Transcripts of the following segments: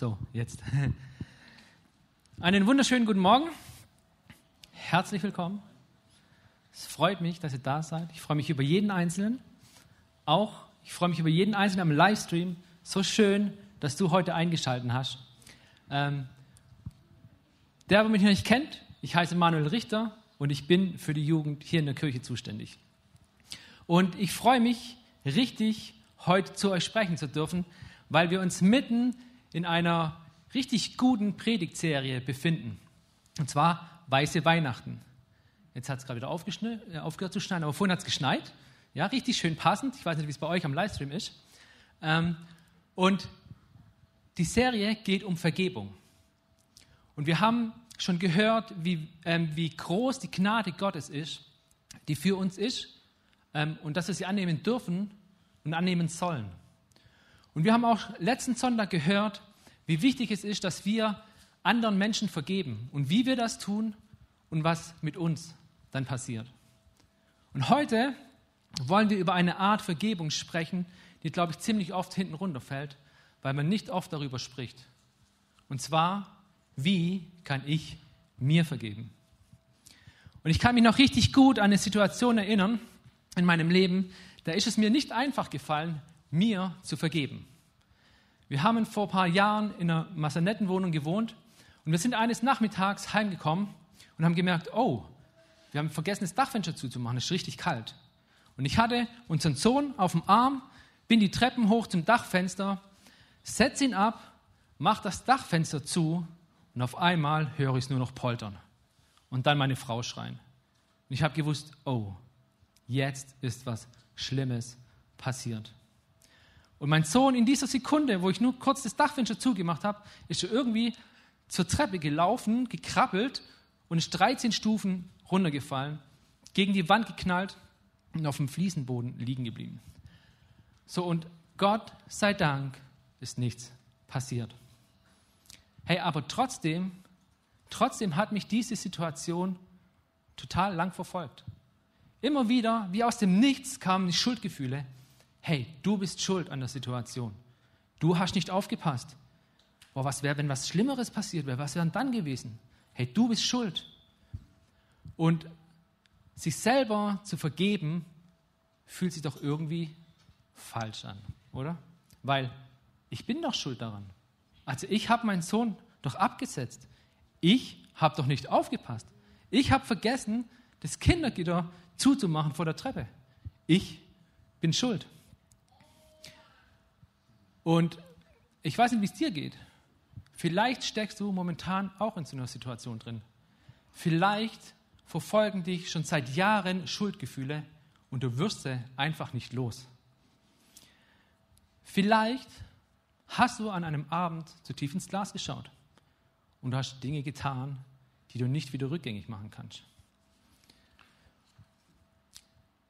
So, jetzt. Einen wunderschönen guten Morgen. Herzlich willkommen. Es freut mich, dass ihr da seid. Ich freue mich über jeden Einzelnen. Auch, ich freue mich über jeden Einzelnen am Livestream. So schön, dass du heute eingeschaltet hast. Ähm, der, der mich noch nicht kennt, ich heiße Manuel Richter und ich bin für die Jugend hier in der Kirche zuständig. Und ich freue mich richtig, heute zu euch sprechen zu dürfen, weil wir uns mitten in einer richtig guten Predigtserie befinden. Und zwar Weiße Weihnachten. Jetzt hat es gerade wieder äh, aufgehört zu schneien, aber vorhin hat es geschneit. Ja, richtig schön passend. Ich weiß nicht, wie es bei euch am Livestream ist. Ähm, und die Serie geht um Vergebung. Und wir haben schon gehört, wie, ähm, wie groß die Gnade Gottes ist, die für uns ist ähm, und dass wir sie annehmen dürfen und annehmen sollen. Und wir haben auch letzten Sonntag gehört, wie wichtig es ist, dass wir anderen Menschen vergeben und wie wir das tun und was mit uns dann passiert. Und heute wollen wir über eine Art Vergebung sprechen, die, glaube ich, ziemlich oft hinten runterfällt, weil man nicht oft darüber spricht. Und zwar, wie kann ich mir vergeben? Und ich kann mich noch richtig gut an eine Situation erinnern in meinem Leben, da ist es mir nicht einfach gefallen, mir zu vergeben. Wir haben vor ein paar Jahren in einer Massanettenwohnung gewohnt und wir sind eines Nachmittags heimgekommen und haben gemerkt, oh, wir haben vergessen, das Dachfenster zuzumachen, es ist richtig kalt. Und ich hatte unseren Sohn auf dem Arm, bin die Treppen hoch zum Dachfenster, setze ihn ab, mache das Dachfenster zu und auf einmal höre ich es nur noch poltern. Und dann meine Frau schreien. Und ich habe gewusst, oh, jetzt ist was Schlimmes passiert. Und mein Sohn in dieser Sekunde, wo ich nur kurz das Dachfenster zugemacht habe, ist irgendwie zur Treppe gelaufen, gekrabbelt und ist 13 Stufen runtergefallen, gegen die Wand geknallt und auf dem Fliesenboden liegen geblieben. So, und Gott sei Dank ist nichts passiert. Hey, aber trotzdem, trotzdem hat mich diese Situation total lang verfolgt. Immer wieder, wie aus dem Nichts, kamen die Schuldgefühle hey, du bist schuld an der Situation. Du hast nicht aufgepasst. Boah, was wäre, wenn was Schlimmeres passiert wäre? Was wäre dann gewesen? Hey, du bist schuld. Und sich selber zu vergeben, fühlt sich doch irgendwie falsch an, oder? Weil ich bin doch schuld daran. Also ich habe meinen Sohn doch abgesetzt. Ich habe doch nicht aufgepasst. Ich habe vergessen, das Kindergitter zuzumachen vor der Treppe. Ich bin schuld. Und ich weiß nicht, wie es dir geht. Vielleicht steckst du momentan auch in so einer Situation drin. Vielleicht verfolgen dich schon seit Jahren Schuldgefühle und du wirst sie einfach nicht los. Vielleicht hast du an einem Abend zu tief ins Glas geschaut und hast Dinge getan, die du nicht wieder rückgängig machen kannst.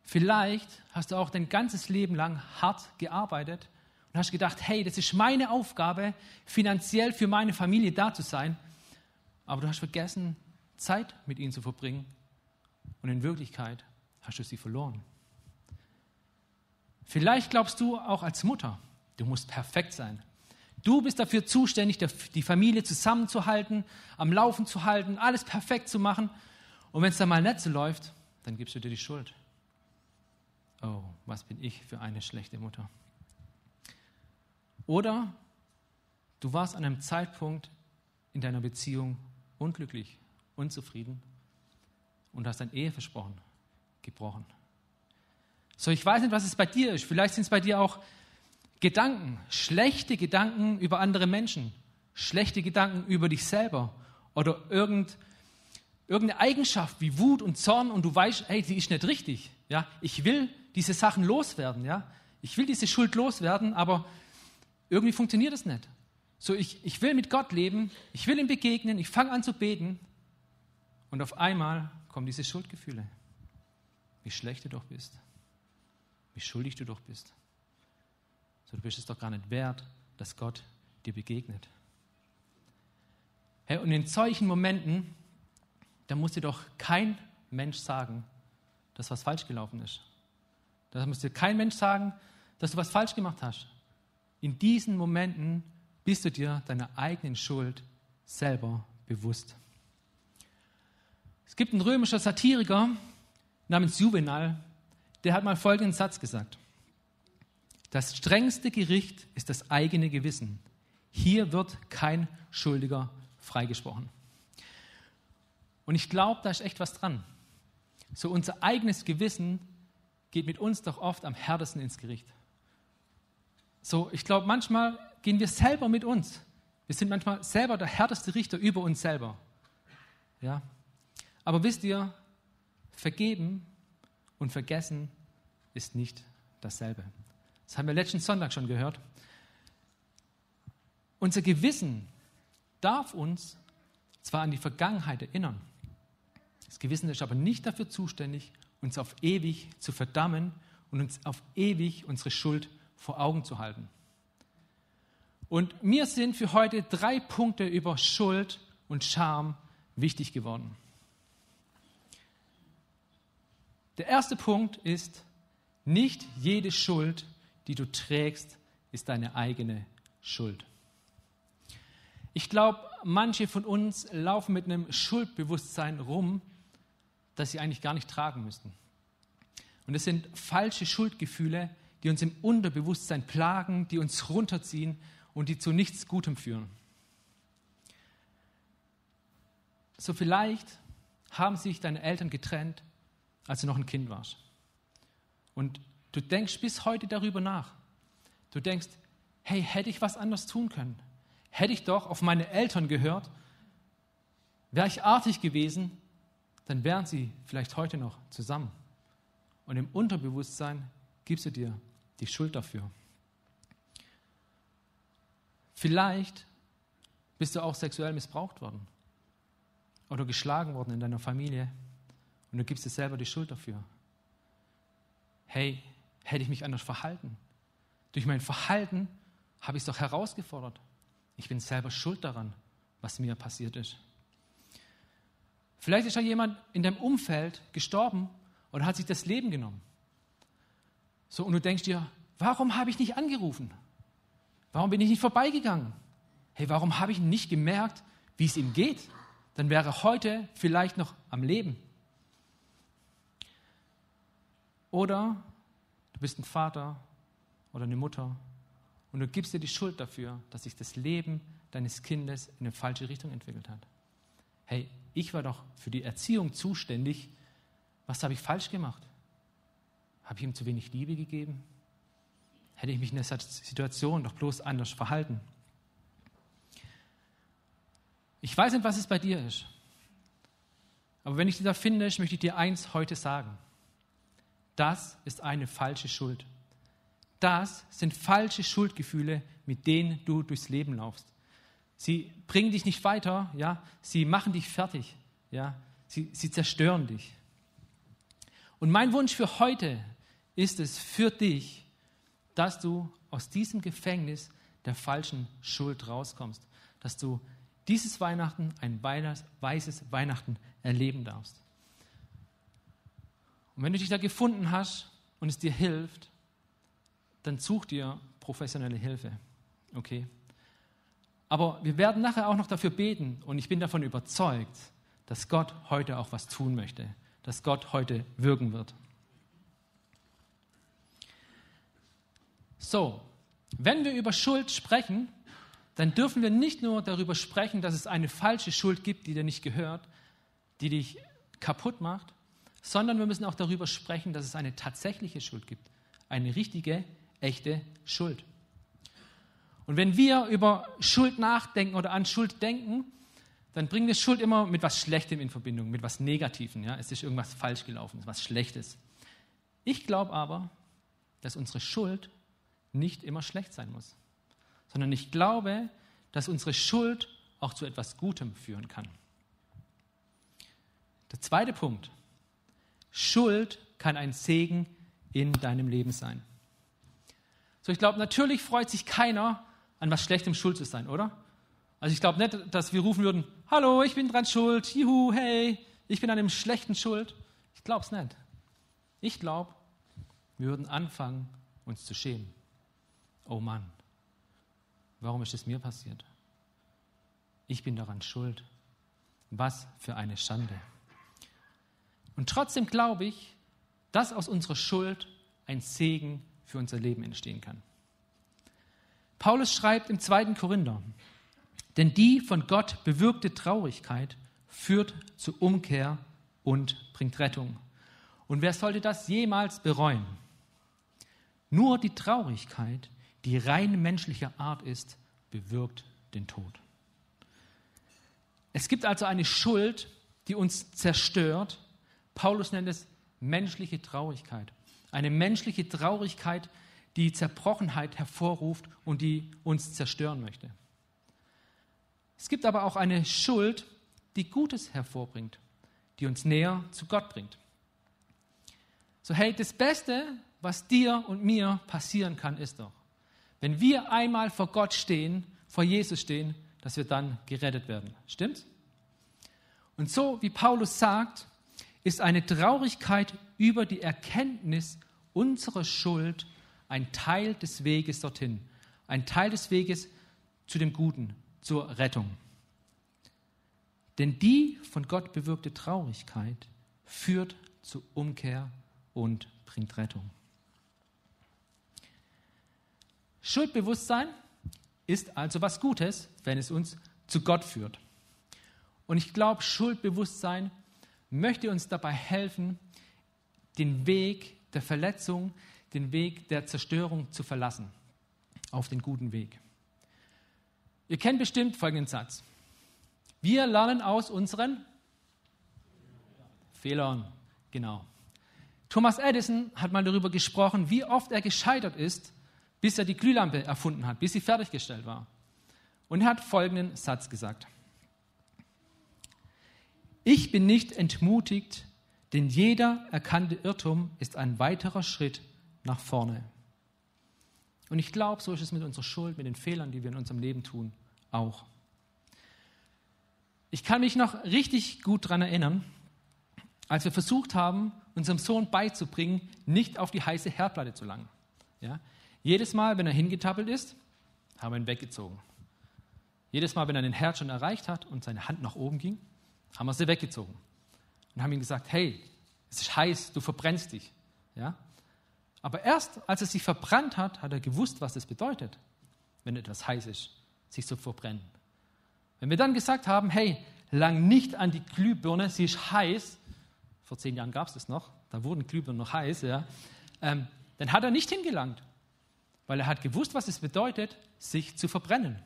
Vielleicht hast du auch dein ganzes Leben lang hart gearbeitet und hast gedacht, hey, das ist meine Aufgabe, finanziell für meine Familie da zu sein. Aber du hast vergessen, Zeit mit ihnen zu verbringen. Und in Wirklichkeit hast du sie verloren. Vielleicht glaubst du auch als Mutter, du musst perfekt sein. Du bist dafür zuständig, die Familie zusammenzuhalten, am Laufen zu halten, alles perfekt zu machen. Und wenn es dann mal nicht so läuft, dann gibst du dir die Schuld. Oh, was bin ich für eine schlechte Mutter. Oder du warst an einem Zeitpunkt in deiner Beziehung unglücklich, unzufrieden und hast dein Eheversprochen gebrochen. So, ich weiß nicht, was es bei dir ist. Vielleicht sind es bei dir auch Gedanken, schlechte Gedanken über andere Menschen, schlechte Gedanken über dich selber oder irgend, irgendeine Eigenschaft wie Wut und Zorn und du weißt, hey, die ist nicht richtig. Ja, ich will diese Sachen loswerden. Ja, ich will diese Schuld loswerden, aber irgendwie funktioniert es nicht. So, ich, ich will mit Gott leben, ich will ihm begegnen, ich fange an zu beten und auf einmal kommen diese Schuldgefühle. Wie schlecht du doch bist, wie schuldig du doch bist. So, du bist es doch gar nicht wert, dass Gott dir begegnet. Hey, und in solchen Momenten, da muss dir doch kein Mensch sagen, dass was falsch gelaufen ist. Da muss dir kein Mensch sagen, dass du was falsch gemacht hast in diesen Momenten bist du dir deiner eigenen Schuld selber bewusst. Es gibt einen römischen Satiriker namens Juvenal, der hat mal folgenden Satz gesagt. Das strengste Gericht ist das eigene Gewissen. Hier wird kein Schuldiger freigesprochen. Und ich glaube, da ist echt was dran. So unser eigenes Gewissen geht mit uns doch oft am härtesten ins Gericht. So, ich glaube, manchmal gehen wir selber mit uns. Wir sind manchmal selber der härteste Richter über uns selber. Ja? Aber wisst ihr, vergeben und vergessen ist nicht dasselbe. Das haben wir letzten Sonntag schon gehört. Unser Gewissen darf uns zwar an die Vergangenheit erinnern, das Gewissen ist aber nicht dafür zuständig, uns auf ewig zu verdammen und uns auf ewig unsere Schuld vor Augen zu halten. Und mir sind für heute drei Punkte über Schuld und Scham wichtig geworden. Der erste Punkt ist, nicht jede Schuld, die du trägst, ist deine eigene Schuld. Ich glaube, manche von uns laufen mit einem Schuldbewusstsein rum, das sie eigentlich gar nicht tragen müssten. Und es sind falsche Schuldgefühle, die uns im Unterbewusstsein plagen, die uns runterziehen und die zu nichts Gutem führen. So vielleicht haben sich deine Eltern getrennt, als du noch ein Kind warst. Und du denkst bis heute darüber nach. Du denkst, hey, hätte ich was anders tun können? Hätte ich doch auf meine Eltern gehört, wäre ich artig gewesen, dann wären sie vielleicht heute noch zusammen. Und im Unterbewusstsein gibst du dir die Schuld dafür. Vielleicht bist du auch sexuell missbraucht worden oder geschlagen worden in deiner Familie und du gibst dir selber die Schuld dafür. Hey, hätte ich mich anders verhalten? Durch mein Verhalten habe ich es doch herausgefordert. Ich bin selber schuld daran, was mir passiert ist. Vielleicht ist ja jemand in deinem Umfeld gestorben oder hat sich das Leben genommen. So, und du denkst dir, warum habe ich nicht angerufen? Warum bin ich nicht vorbeigegangen? Hey, warum habe ich nicht gemerkt, wie es ihm geht? Dann wäre er heute vielleicht noch am Leben. Oder du bist ein Vater oder eine Mutter und du gibst dir die Schuld dafür, dass sich das Leben deines Kindes in eine falsche Richtung entwickelt hat. Hey, ich war doch für die Erziehung zuständig. Was habe ich falsch gemacht? Habe ich ihm zu wenig Liebe gegeben? Hätte ich mich in der Situation doch bloß anders verhalten? Ich weiß nicht, was es bei dir ist. Aber wenn ich dich da finde, möchte ich dir eins heute sagen. Das ist eine falsche Schuld. Das sind falsche Schuldgefühle, mit denen du durchs Leben laufst. Sie bringen dich nicht weiter, ja, sie machen dich fertig, ja, sie, sie zerstören dich. Und mein Wunsch für heute ist es für dich, dass du aus diesem Gefängnis der falschen Schuld rauskommst, dass du dieses Weihnachten ein weißes Weihnachten erleben darfst. Und wenn du dich da gefunden hast und es dir hilft, dann such dir professionelle Hilfe. Okay? Aber wir werden nachher auch noch dafür beten und ich bin davon überzeugt, dass Gott heute auch was tun möchte, dass Gott heute wirken wird. So, wenn wir über Schuld sprechen, dann dürfen wir nicht nur darüber sprechen, dass es eine falsche Schuld gibt, die dir nicht gehört, die dich kaputt macht, sondern wir müssen auch darüber sprechen, dass es eine tatsächliche Schuld gibt, eine richtige, echte Schuld. Und wenn wir über Schuld nachdenken oder an Schuld denken, dann bringen wir Schuld immer mit was Schlechtem in Verbindung, mit was Negativem. Ja? Es ist irgendwas falsch gelaufen, was Schlechtes. Ich glaube aber, dass unsere Schuld nicht immer schlecht sein muss, sondern ich glaube, dass unsere Schuld auch zu etwas Gutem führen kann. Der zweite Punkt. Schuld kann ein Segen in deinem Leben sein. So, ich glaube, natürlich freut sich keiner, an was Schlechtem schuld zu sein, oder? Also ich glaube nicht, dass wir rufen würden, hallo, ich bin dran schuld, juhu, hey, ich bin an dem Schlechten schuld. Ich glaube es nicht. Ich glaube, wir würden anfangen, uns zu schämen. Oh Mann, warum ist es mir passiert? Ich bin daran schuld. Was für eine Schande. Und trotzdem glaube ich, dass aus unserer Schuld ein Segen für unser Leben entstehen kann. Paulus schreibt im 2. Korinther, denn die von Gott bewirkte Traurigkeit führt zu Umkehr und bringt Rettung. Und wer sollte das jemals bereuen? Nur die Traurigkeit, die rein menschlicher Art ist, bewirkt den Tod. Es gibt also eine Schuld, die uns zerstört. Paulus nennt es menschliche Traurigkeit. Eine menschliche Traurigkeit, die Zerbrochenheit hervorruft und die uns zerstören möchte. Es gibt aber auch eine Schuld, die Gutes hervorbringt, die uns näher zu Gott bringt. So, hey, das Beste, was dir und mir passieren kann, ist doch, wenn wir einmal vor Gott stehen, vor Jesus stehen, dass wir dann gerettet werden. Stimmt's? Und so wie Paulus sagt, ist eine Traurigkeit über die Erkenntnis unserer Schuld ein Teil des Weges dorthin, ein Teil des Weges zu dem Guten, zur Rettung. Denn die von Gott bewirkte Traurigkeit führt zu Umkehr und bringt Rettung. Schuldbewusstsein ist also was Gutes, wenn es uns zu Gott führt. Und ich glaube, Schuldbewusstsein möchte uns dabei helfen, den Weg der Verletzung, den Weg der Zerstörung zu verlassen, auf den guten Weg. Ihr kennt bestimmt folgenden Satz. Wir lernen aus unseren Fehlern. Genau. Thomas Edison hat mal darüber gesprochen, wie oft er gescheitert ist, bis er die Glühlampe erfunden hat, bis sie fertiggestellt war. Und er hat folgenden Satz gesagt. Ich bin nicht entmutigt, denn jeder erkannte Irrtum ist ein weiterer Schritt nach vorne. Und ich glaube, so ist es mit unserer Schuld, mit den Fehlern, die wir in unserem Leben tun, auch. Ich kann mich noch richtig gut daran erinnern, als wir versucht haben, unserem Sohn beizubringen, nicht auf die heiße Herdplatte zu langen. Ja? Jedes Mal, wenn er hingetappelt ist, haben wir ihn weggezogen. Jedes Mal, wenn er den Herd schon erreicht hat und seine Hand nach oben ging, haben wir sie weggezogen und haben ihm gesagt, hey, es ist heiß, du verbrennst dich. Ja? Aber erst als er sich verbrannt hat, hat er gewusst, was das bedeutet, wenn etwas heiß ist, sich zu verbrennen. Wenn wir dann gesagt haben, hey, lang nicht an die Glühbirne, sie ist heiß, vor zehn Jahren gab es das noch, da wurden Glühbirnen noch heiß, ja, ähm, dann hat er nicht hingelangt, weil er hat gewusst, was es bedeutet, sich zu verbrennen.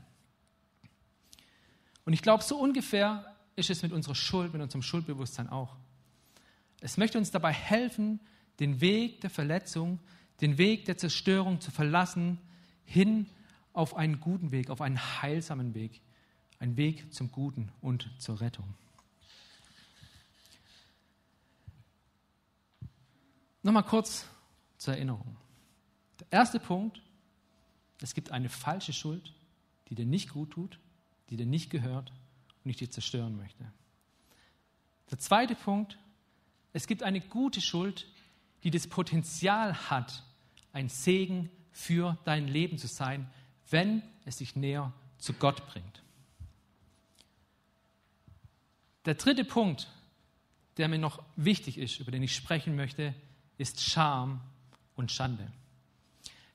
Und ich glaube, so ungefähr ist es mit unserer Schuld, mit unserem Schuldbewusstsein auch. Es möchte uns dabei helfen, den Weg der Verletzung, den Weg der Zerstörung zu verlassen, hin auf einen guten Weg, auf einen heilsamen Weg, einen Weg zum Guten und zur Rettung. Nochmal kurz zur Erinnerung. Der erste Punkt, es gibt eine falsche Schuld, die dir nicht gut tut, die dir nicht gehört und ich dir zerstören möchte. Der zweite Punkt, es gibt eine gute Schuld, die das Potenzial hat, ein Segen für dein Leben zu sein, wenn es dich näher zu Gott bringt. Der dritte Punkt, der mir noch wichtig ist, über den ich sprechen möchte, ist Scham und Schande.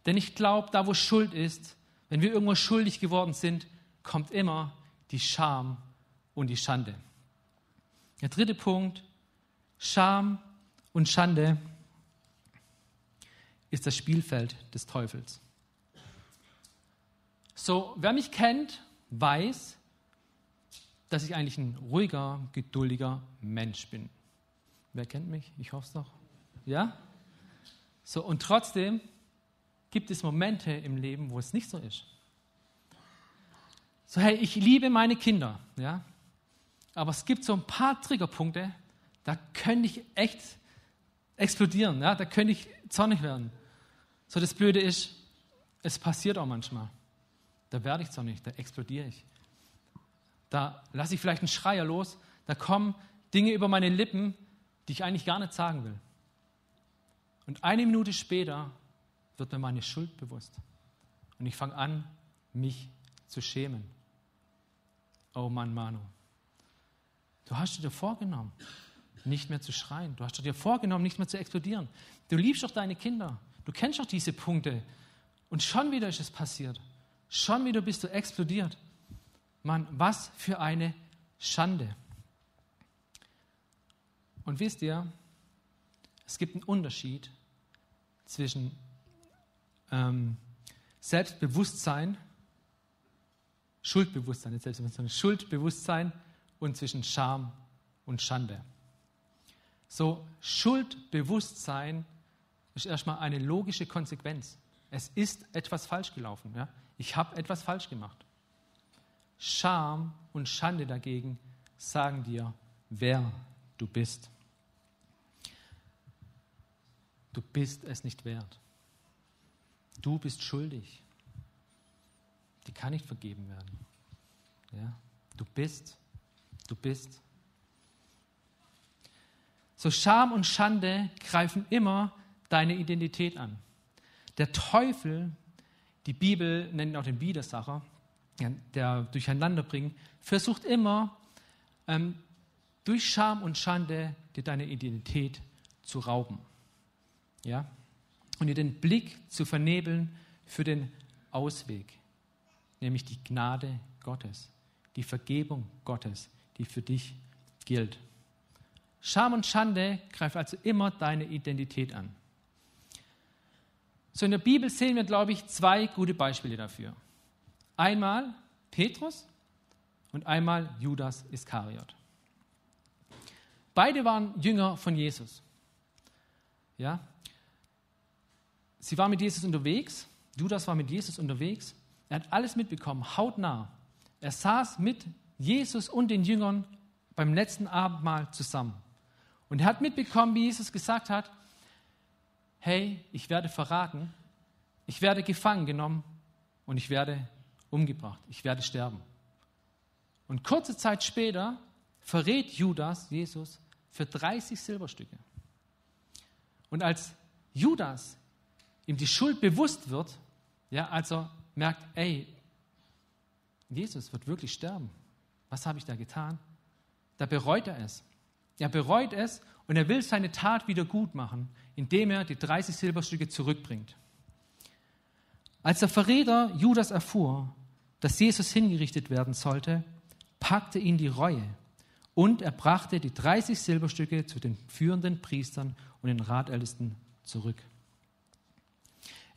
Denn ich glaube, da wo Schuld ist, wenn wir irgendwo schuldig geworden sind, kommt immer die Scham und die Schande. Der dritte Punkt, Scham und Schande ist das Spielfeld des Teufels. So, wer mich kennt, weiß, dass ich eigentlich ein ruhiger, geduldiger Mensch bin. Wer kennt mich? Ich hoffe es doch. Ja? So, und trotzdem gibt es Momente im Leben, wo es nicht so ist. So, hey, ich liebe meine Kinder, ja? Aber es gibt so ein paar Triggerpunkte, da könnte ich echt explodieren, ja? Da könnte ich zornig werden. So, das Blöde ist, es passiert auch manchmal. Da werde ich zornig, da explodiere ich. Da lasse ich vielleicht einen Schreier los, da kommen Dinge über meine Lippen, die ich eigentlich gar nicht sagen will. Und eine Minute später wird mir meine Schuld bewusst. Und ich fange an, mich zu schämen. Oh Mann, Manu. Du hast dir vorgenommen, nicht mehr zu schreien. Du hast dir vorgenommen, nicht mehr zu explodieren. Du liebst doch deine Kinder. Du kennst doch diese Punkte. Und schon wieder ist es passiert. Schon wieder bist du explodiert. Mann, was für eine Schande. Und wisst ihr, es gibt einen Unterschied zwischen ähm, Selbstbewusstsein, Schuldbewusstsein, nicht Selbstbewusstsein, Schuldbewusstsein und zwischen Scham und Schande. So, Schuldbewusstsein ist erstmal eine logische Konsequenz. Es ist etwas falsch gelaufen. Ja? Ich habe etwas falsch gemacht. Scham und Schande dagegen sagen dir, wer du bist. Du bist es nicht wert. Du bist schuldig. Die kann nicht vergeben werden. Ja? Du bist, du bist. So Scham und Schande greifen immer deine Identität an. Der Teufel, die Bibel nennt ihn auch den Widersacher, der durcheinander bringt, versucht immer ähm, durch Scham und Schande dir deine Identität zu rauben. Ja? Und dir den Blick zu vernebeln für den Ausweg, nämlich die Gnade Gottes, die Vergebung Gottes, die für dich gilt. Scham und Schande greift also immer deine Identität an. So in der Bibel sehen wir, glaube ich, zwei gute Beispiele dafür. Einmal Petrus und einmal Judas Iskariot. Beide waren Jünger von Jesus. Ja? Sie waren mit Jesus unterwegs. Judas war mit Jesus unterwegs. Er hat alles mitbekommen, hautnah. Er saß mit Jesus und den Jüngern beim letzten Abendmahl zusammen. Und er hat mitbekommen, wie Jesus gesagt hat, hey, ich werde verraten, ich werde gefangen genommen und ich werde umgebracht, ich werde sterben. Und kurze Zeit später verrät Judas Jesus für 30 Silberstücke. Und als Judas ihm die Schuld bewusst wird, ja, als er merkt, ey, Jesus wird wirklich sterben. Was habe ich da getan? Da bereut er es. Er bereut es und er will seine Tat wieder gut machen, indem er die 30 Silberstücke zurückbringt. Als der Verräter Judas erfuhr, dass Jesus hingerichtet werden sollte, packte ihn die Reue und er brachte die 30 Silberstücke zu den führenden Priestern und den Ratältesten zurück.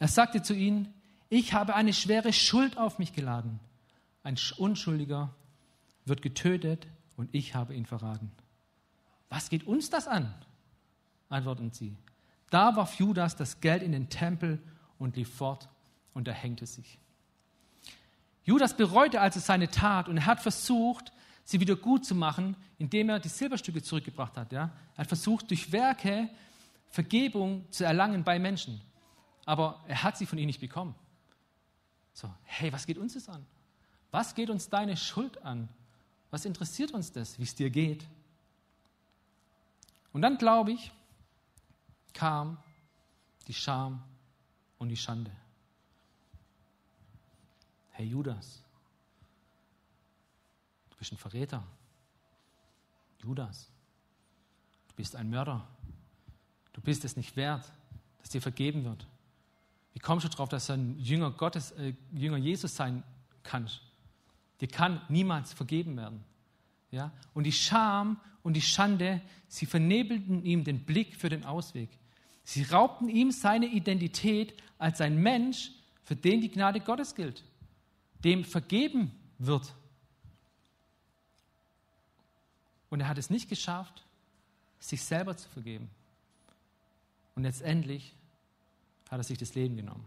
Er sagte zu ihnen, ich habe eine schwere Schuld auf mich geladen. Ein Unschuldiger wird getötet und ich habe ihn verraten. Was geht uns das an? antworten sie. Da warf Judas das Geld in den Tempel und lief fort und er hängte sich. Judas bereute also seine Tat und er hat versucht, sie wieder gut zu machen, indem er die Silberstücke zurückgebracht hat. Ja? Er hat versucht, durch Werke Vergebung zu erlangen bei Menschen. Aber er hat sie von ihnen nicht bekommen. So, hey, was geht uns das an? Was geht uns deine Schuld an? Was interessiert uns das, wie es dir geht? Und dann, glaube ich, kam die Scham und die Schande. Hey Judas, du bist ein Verräter. Judas, du bist ein Mörder. Du bist es nicht wert, dass dir vergeben wird. Wie kommst du darauf, dass du ein Jünger Gottes, äh, Jünger Jesus sein kannst? Dir kann niemals vergeben werden. Ja? Und die Scham und die Schande, sie vernebelten ihm den Blick für den Ausweg. Sie raubten ihm seine Identität als ein Mensch, für den die Gnade Gottes gilt dem vergeben wird. Und er hat es nicht geschafft, sich selber zu vergeben. Und letztendlich hat er sich das Leben genommen.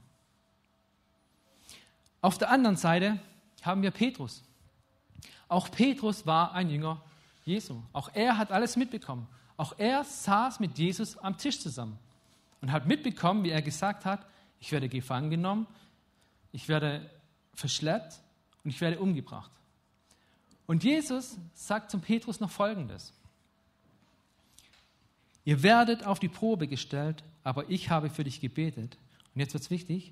Auf der anderen Seite haben wir Petrus. Auch Petrus war ein Jünger Jesu. Auch er hat alles mitbekommen. Auch er saß mit Jesus am Tisch zusammen und hat mitbekommen, wie er gesagt hat, ich werde gefangen genommen, ich werde verschleppt und ich werde umgebracht. Und Jesus sagt zum Petrus noch Folgendes. Ihr werdet auf die Probe gestellt, aber ich habe für dich gebetet. Und jetzt wird es wichtig.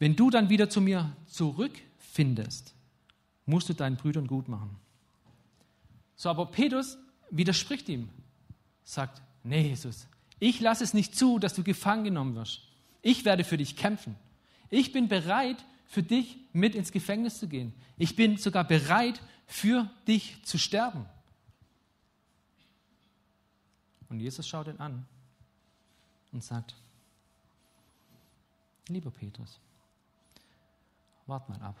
wenn du dann wieder zu mir zurückfindest, musst du deinen Brüdern gut machen. So, aber Petrus widerspricht ihm, sagt, nee, Jesus, ich lasse es nicht zu, dass du gefangen genommen wirst. Ich werde für dich kämpfen. Ich bin bereit, für dich mit ins Gefängnis zu gehen. Ich bin sogar bereit, für dich zu sterben. Und Jesus schaut ihn an und sagt, lieber Petrus, wart mal ab.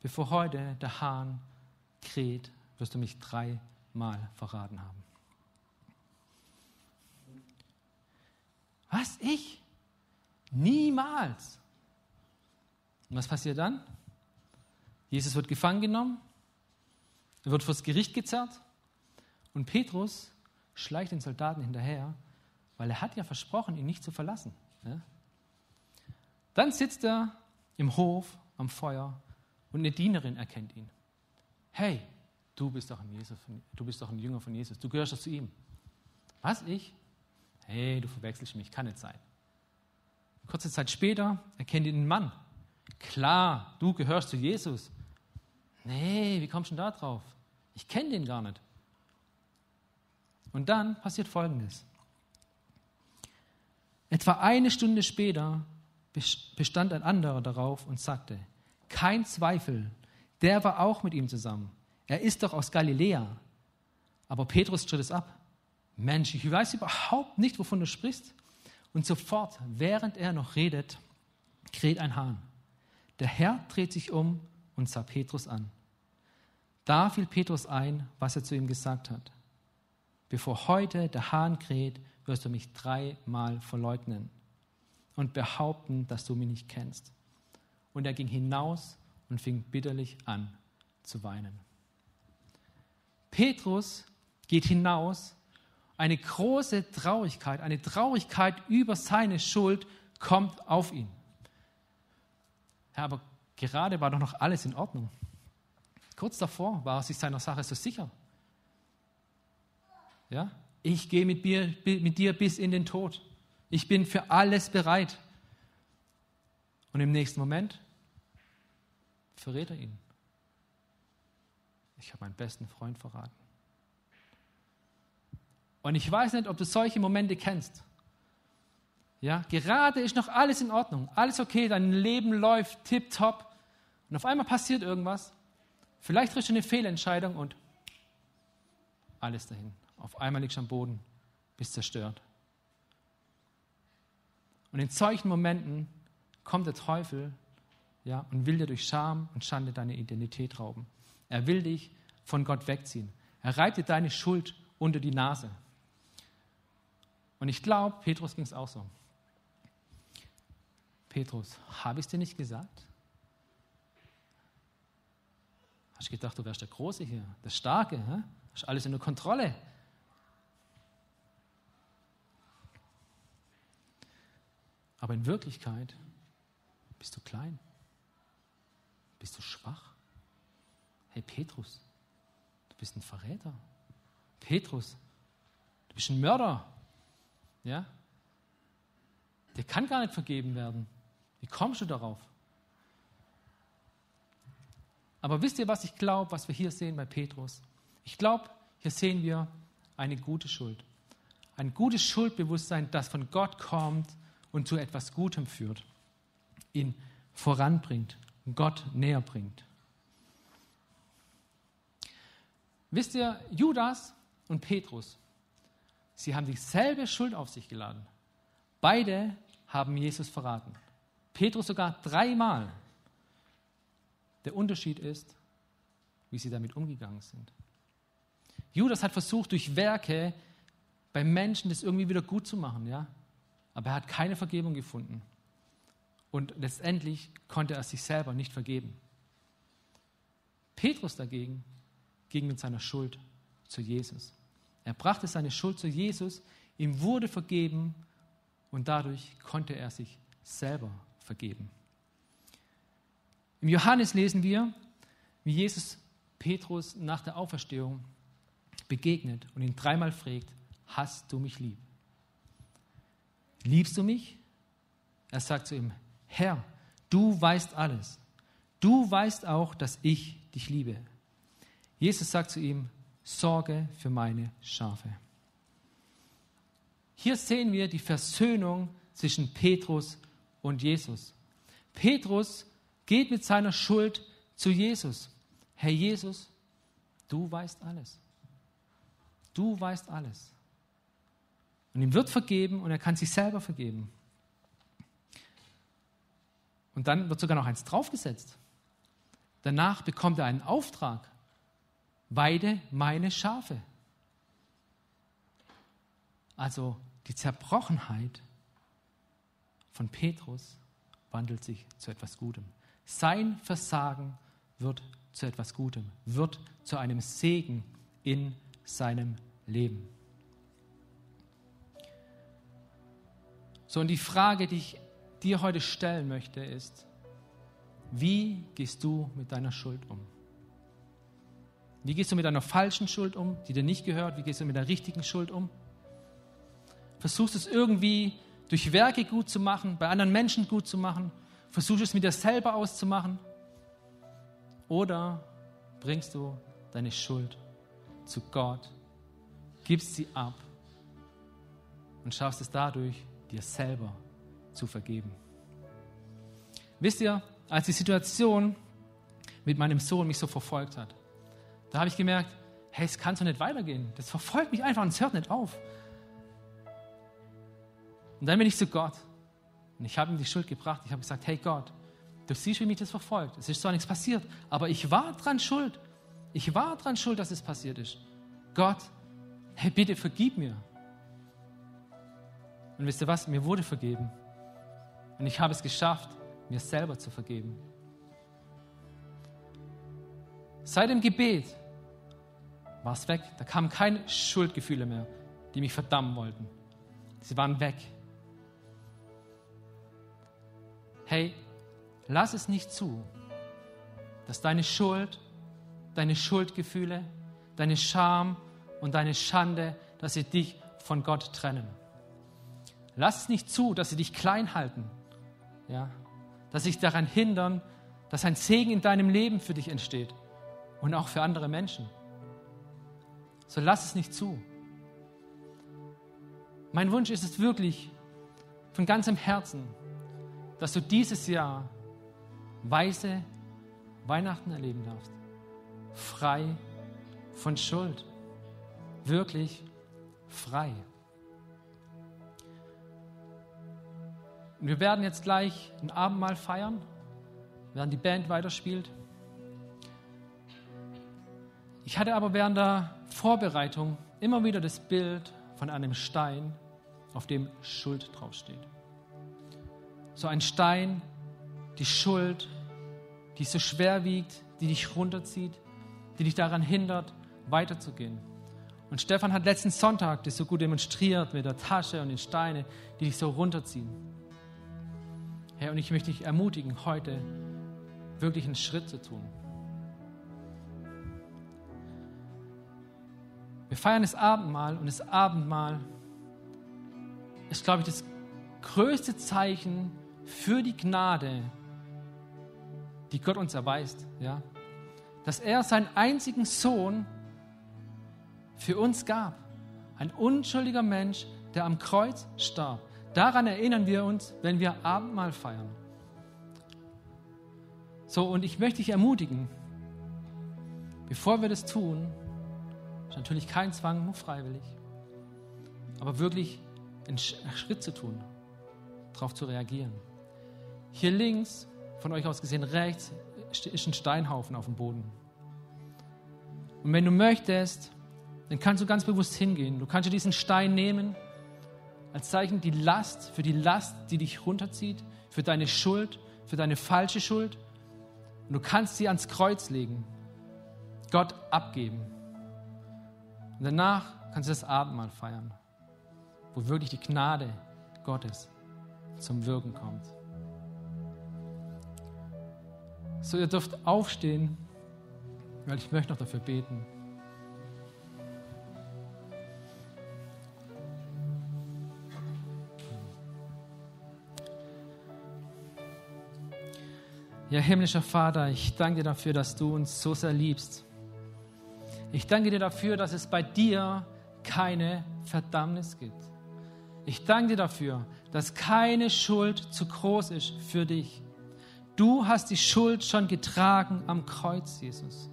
Bevor heute der Hahn kräht, wirst du mich dreimal verraten haben. Was? Ich? Niemals. Und was passiert dann? Jesus wird gefangen genommen, er wird vors Gericht gezerrt und Petrus schleicht den Soldaten hinterher, weil er hat ja versprochen, ihn nicht zu verlassen. Ja? Dann sitzt er im Hof am Feuer und eine Dienerin erkennt ihn. Hey, du bist doch ein, Jesus, du bist doch ein Jünger von Jesus, du gehörst doch zu ihm. Was, ich? Hey, du verwechselst mich, kann nicht sein. Kurze Zeit später erkennt ihn ein Mann. Klar, du gehörst zu Jesus. Nee, wie kommst du denn da drauf? Ich kenne den gar nicht. Und dann passiert Folgendes. Etwa eine Stunde später bestand ein anderer darauf und sagte, kein Zweifel, der war auch mit ihm zusammen. Er ist doch aus Galiläa. Aber Petrus stritt es ab. Mensch, ich weiß überhaupt nicht, wovon du sprichst. Und sofort, während er noch redet, kräht ein Hahn. Der Herr dreht sich um und sah Petrus an. Da fiel Petrus ein, was er zu ihm gesagt hat. Bevor heute der Hahn kräht, wirst du mich dreimal verleugnen und behaupten, dass du mich nicht kennst. Und er ging hinaus und fing bitterlich an zu weinen. Petrus geht hinaus, eine große Traurigkeit, eine Traurigkeit über seine Schuld kommt auf ihn. Ja, aber gerade war doch noch alles in Ordnung. Kurz davor war er sich seiner Sache so sicher. Ja? Ich gehe mit, mit dir bis in den Tod. Ich bin für alles bereit. Und im nächsten Moment verrät er ihn. Ich habe meinen besten Freund verraten. Und ich weiß nicht, ob du solche Momente kennst. Ja, gerade ist noch alles in Ordnung, alles okay, dein Leben läuft tipptopp. Und auf einmal passiert irgendwas. Vielleicht triffst du eine Fehlentscheidung und alles dahin. Auf einmal liegst du am Boden, bist zerstört. Und in solchen Momenten kommt der Teufel ja, und will dir durch Scham und Schande deine Identität rauben. Er will dich von Gott wegziehen. Er reibt dir deine Schuld unter die Nase. Und ich glaube, Petrus ging es auch so. Petrus, habe ich es dir nicht gesagt? Hast du gedacht, du wärst der Große hier, der Starke? Hä? Hast alles in der Kontrolle? Aber in Wirklichkeit bist du klein. Bist du schwach? Hey Petrus, du bist ein Verräter. Petrus, du bist ein Mörder. Ja? Der kann gar nicht vergeben werden. Wie kommst du darauf? Aber wisst ihr, was ich glaube, was wir hier sehen bei Petrus? Ich glaube, hier sehen wir eine gute Schuld. Ein gutes Schuldbewusstsein, das von Gott kommt und zu etwas Gutem führt, ihn voranbringt, Gott näher bringt. Wisst ihr, Judas und Petrus, sie haben dieselbe Schuld auf sich geladen. Beide haben Jesus verraten. Petrus sogar dreimal. Der Unterschied ist, wie sie damit umgegangen sind. Judas hat versucht, durch Werke bei Menschen das irgendwie wieder gut zu machen, ja. Aber er hat keine Vergebung gefunden. Und letztendlich konnte er sich selber nicht vergeben. Petrus dagegen ging mit seiner Schuld zu Jesus. Er brachte seine Schuld zu Jesus, ihm wurde vergeben und dadurch konnte er sich selber vergeben. Im Johannes lesen wir, wie Jesus Petrus nach der Auferstehung begegnet und ihn dreimal fragt, hast du mich lieb? Liebst du mich? Er sagt zu ihm, Herr, Du weißt alles. Du weißt auch, dass ich dich liebe. Jesus sagt zu ihm, sorge für meine Schafe. Hier sehen wir die Versöhnung zwischen Petrus und Jesus. Petrus geht mit seiner Schuld zu Jesus. Herr Jesus, du weißt alles. Du weißt alles. Und ihm wird vergeben und er kann sich selber vergeben. Und dann wird sogar noch eins draufgesetzt. Danach bekommt er einen Auftrag. Weide meine Schafe. Also die Zerbrochenheit von Petrus wandelt sich zu etwas Gutem. Sein Versagen wird zu etwas Gutem, wird zu einem Segen in seinem Leben. So, und die Frage, die ich dir heute stellen möchte, ist, wie gehst du mit deiner Schuld um? Wie gehst du mit einer falschen Schuld um, die dir nicht gehört? Wie gehst du mit der richtigen Schuld um? Versuchst du es irgendwie durch Werke gut zu machen, bei anderen Menschen gut zu machen? Versuchst du es mit dir selber auszumachen? Oder bringst du deine Schuld zu Gott, gibst sie ab und schaffst es dadurch, dir selber zu vergeben? Wisst ihr, als die Situation mit meinem Sohn mich so verfolgt hat, da habe ich gemerkt, hey, es kann so nicht weitergehen. Das verfolgt mich einfach und es hört nicht auf. Und dann bin ich zu Gott und ich habe ihm die Schuld gebracht. Ich habe gesagt, hey Gott, du siehst, wie mich das verfolgt. Es ist zwar nichts passiert, aber ich war dran schuld. Ich war dran schuld, dass es passiert ist. Gott, hey, bitte vergib mir. Und wisst ihr was? Mir wurde vergeben. Und ich habe es geschafft, mir selber zu vergeben. Seit dem Gebet war es weg. Da kamen keine Schuldgefühle mehr, die mich verdammen wollten. Sie waren weg. Hey, lass es nicht zu, dass deine Schuld, deine Schuldgefühle, deine Scham und deine Schande, dass sie dich von Gott trennen. Lass es nicht zu, dass sie dich klein halten, ja? dass sie dich daran hindern, dass ein Segen in deinem Leben für dich entsteht und auch für andere Menschen. So lass es nicht zu. Mein Wunsch ist es wirklich von ganzem Herzen, dass du dieses Jahr weise Weihnachten erleben darfst. Frei von Schuld. Wirklich frei. Und wir werden jetzt gleich ein Abendmahl feiern, während die Band weiterspielt. Ich hatte aber während der Vorbereitung immer wieder das Bild von einem Stein, auf dem Schuld draufsteht. So ein Stein, die Schuld, die so schwer wiegt, die dich runterzieht, die dich daran hindert, weiterzugehen. Und Stefan hat letzten Sonntag das so gut demonstriert mit der Tasche und den Steinen, die dich so runterziehen. Herr, und ich möchte dich ermutigen, heute wirklich einen Schritt zu tun. Wir feiern das Abendmahl und das Abendmahl ist, glaube ich, das größte Zeichen für die Gnade, die Gott uns erweist. Ja? Dass er seinen einzigen Sohn für uns gab. Ein unschuldiger Mensch, der am Kreuz starb. Daran erinnern wir uns, wenn wir Abendmahl feiern. So, und ich möchte dich ermutigen, bevor wir das tun, ist natürlich kein Zwang, nur freiwillig, aber wirklich einen Schritt zu tun, darauf zu reagieren. Hier links, von euch aus gesehen rechts, ist ein Steinhaufen auf dem Boden. Und wenn du möchtest, dann kannst du ganz bewusst hingehen. Du kannst dir diesen Stein nehmen als Zeichen die Last, für die Last, die dich runterzieht, für deine Schuld, für deine falsche Schuld. Und du kannst sie ans Kreuz legen, Gott abgeben. Und danach kannst du das Abendmahl feiern, wo wirklich die Gnade Gottes zum Wirken kommt. So, ihr dürft aufstehen, weil ich möchte noch dafür beten. Ja, himmlischer Vater, ich danke dir dafür, dass du uns so sehr liebst. Ich danke dir dafür, dass es bei dir keine Verdammnis gibt. Ich danke dir dafür, dass keine Schuld zu groß ist für dich. Du hast die Schuld schon getragen am Kreuz, Jesus.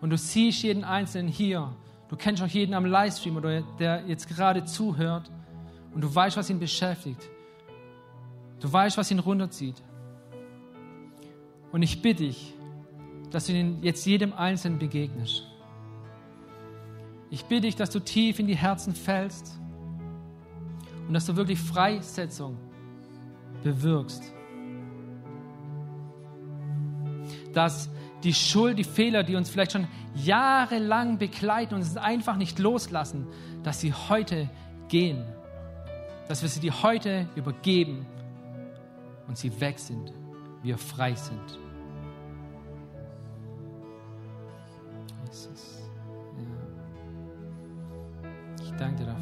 Und du siehst jeden Einzelnen hier. Du kennst auch jeden am Livestream oder der jetzt gerade zuhört. Und du weißt, was ihn beschäftigt. Du weißt, was ihn runterzieht. Und ich bitte dich, dass du jetzt jedem Einzelnen begegnest. Ich bitte dich, dass du tief in die Herzen fällst und dass du wirklich Freisetzung bewirkst. Dass die Schuld, die Fehler, die uns vielleicht schon jahrelang begleiten und uns einfach nicht loslassen, dass sie heute gehen. Dass wir sie dir heute übergeben und sie weg sind, wir frei sind. Danke dir.